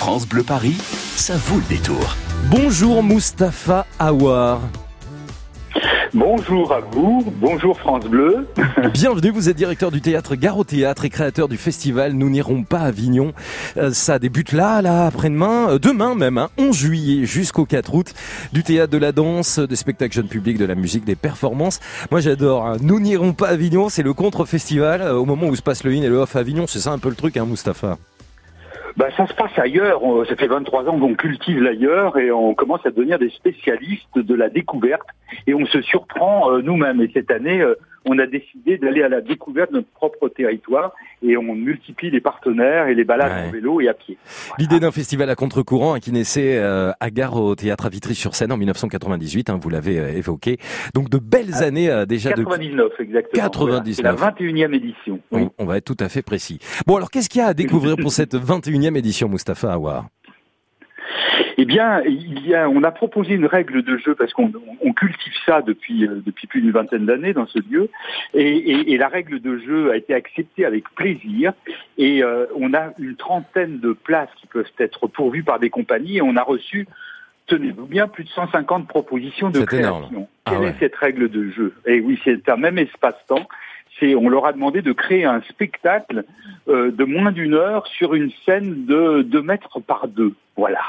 France Bleu Paris, ça vaut le détour. Bonjour Mustapha Awar. Bonjour à vous, bonjour France Bleu. Bienvenue, vous êtes directeur du théâtre Gare au Théâtre et créateur du festival Nous n'irons pas à Avignon. Euh, ça débute là, là, après-demain, euh, demain même, hein, 11 juillet jusqu'au 4 août. Du théâtre, de la danse, des spectacles jeunes publics, de la musique, des performances. Moi j'adore, hein. Nous n'irons pas à Avignon, c'est le contre-festival. euh, au moment où se passe le in et le off à Avignon, c'est ça un peu le truc, hein, Mustapha? Bah, ça se passe ailleurs. Ça fait 23 ans qu'on cultive l'ailleurs et on commence à devenir des spécialistes de la découverte et on se surprend euh, nous-mêmes. Et cette année, euh, on a décidé d'aller à la découverte de notre propre territoire et on multiplie les partenaires et les balades Ouais. en vélo et à pied. L'idée d'un festival à contre-courant hein, qui naissait euh, à Gare au Théâtre à Vitry-sur-Seine en 1998, hein, vous l'avez euh, évoqué. Donc de belles années euh, déjà de 99 exactement. 99. Voilà. C'est la 21e édition. Oui. On, on va être tout à fait précis. Bon, alors qu'est-ce qu'il y a à découvrir pour cette 21e édition, Mustapha Awar Eh bien, il y a, on a proposé une règle de jeu parce qu'on on cultive ça depuis euh, depuis plus d'une vingtaine d'années dans ce lieu, et, et- et la règle de jeu a été acceptée avec plaisir. Et euh, on a une trentaine de places qui peuvent être pourvues par des compagnies, et on a reçu, tenez-vous bien, plus de 150 propositions de création. énorme. Ah Quelle ouais. est cette règle de jeu? Et oui, c'est un même espace-temps. C'est, on leur a demandé de créer un spectacle euh, de moins d'une heure sur une scène de 2 mètres par deux. Voilà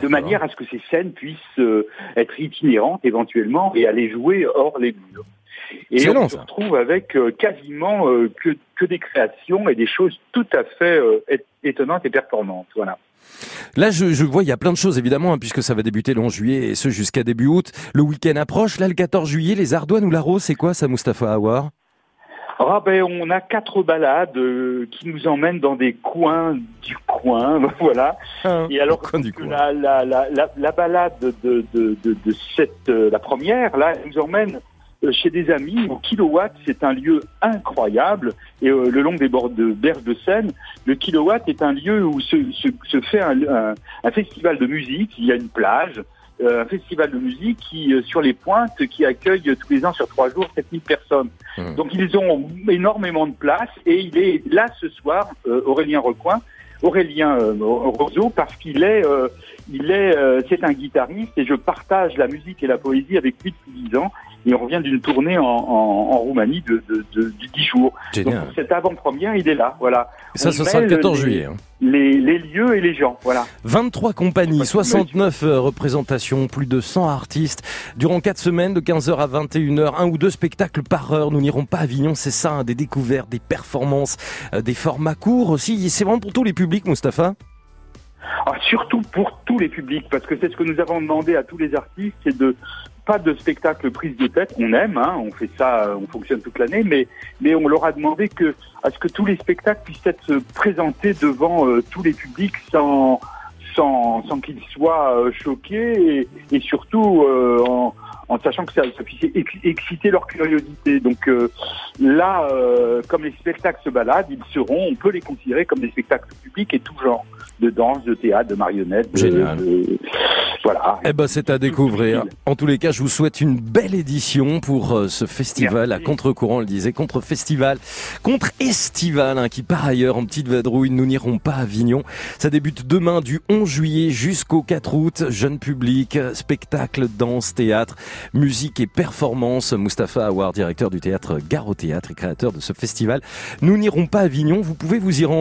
de manière à ce que ces scènes puissent euh, être itinérantes éventuellement et aller jouer hors les murs. Et on se ça. retrouve avec euh, quasiment que, que des créations et des choses tout à fait étonnantes et performantes. Voilà. Là, je, je vois, il y a plein de choses évidemment, hein, puisque ça va débuter le 11 juillet et ce jusqu'à début août. Le week-end approche. Là, le 14 juillet, les Ardoines ou la Rose, c'est quoi ça, Mustapha Awar? Ah ben, on a quatre balades euh, qui nous emmènent dans des coins du coin, voilà. Et alors, coin. La, la, la, la, la balade de, de, de, de cette, euh, la première, là, elle nous emmène euh, chez des amis au Kilowatt. C'est un lieu incroyable. Et euh, le long des bords de berges de Seine, le Kilowatt est un lieu où se, se, se fait un, un, un festival de musique. Il y a une plage, un festival de musique qui, euh, sur les pointes, qui accueille euh, tous les ans sur trois jours 7000 personnes. Mmh. Donc ils ont énormément de place et il est là ce soir, euh, Aurélien Recoin, Aurélien euh, Roseau, parce qu'il est, euh, il est, euh, c'est un guitariste et je partage la musique et la poésie avec lui depuis 10 ans. Et on revient d'une tournée en, en, en Roumanie de, de, de, de 10 jours. Donc Génial. cette avant-première, il est là. Voilà. Et ça, ce sera le mêle 14 les- juillet. hein. Les, les lieux et les gens. Voilà. 23 compagnies, Pas 69 euh, représentations, plus de 100 artistes. Durant 4 semaines, de 15h à 21h, un ou deux spectacles par heure. Nous n'irons pas à Avignon, c'est ça, hein, des découvertes, des performances, euh, des formats courts aussi. C'est vraiment pour tous les publics, Mustapha Ah, surtout pour tous les publics, parce que c'est ce que nous avons demandé à tous les artistes, c'est de pas de spectacle prise de tête. On aime, hein, on fait ça, euh, on fonctionne toute l'année, mais mais on leur a demandé que à ce que tous les spectacles puissent être euh, présentés devant euh, tous les publics sans sans, sans qu'ils soient euh, choqués et, et surtout euh, en, en sachant que ça, ça puisse ex- exciter leur curiosité. Donc euh, là, euh, comme les spectacles se baladent, ils seront, on peut les considérer comme des spectacles publics et tout genre de danse, de théâtre, de marionnettes. de- Génial. de- voilà. Eh ben, c'est à découvrir. En tous les cas, je vous souhaite une belle édition pour euh, ce festival Merci. à contre-courant, on le disait, contre-festival, contre-estival, hein, qui par ailleurs, en petite vadrouille, nous n'irons pas à Avignon. Ça débute demain du 11 juillet jusqu'au 4 août. Jeune public, spectacle, danse, théâtre, musique et performance. Mustapha Awar, directeur du théâtre Gare au Théâtre et créateur de ce festival. Nous n'irons pas à Avignon. Vous pouvez vous y rendre.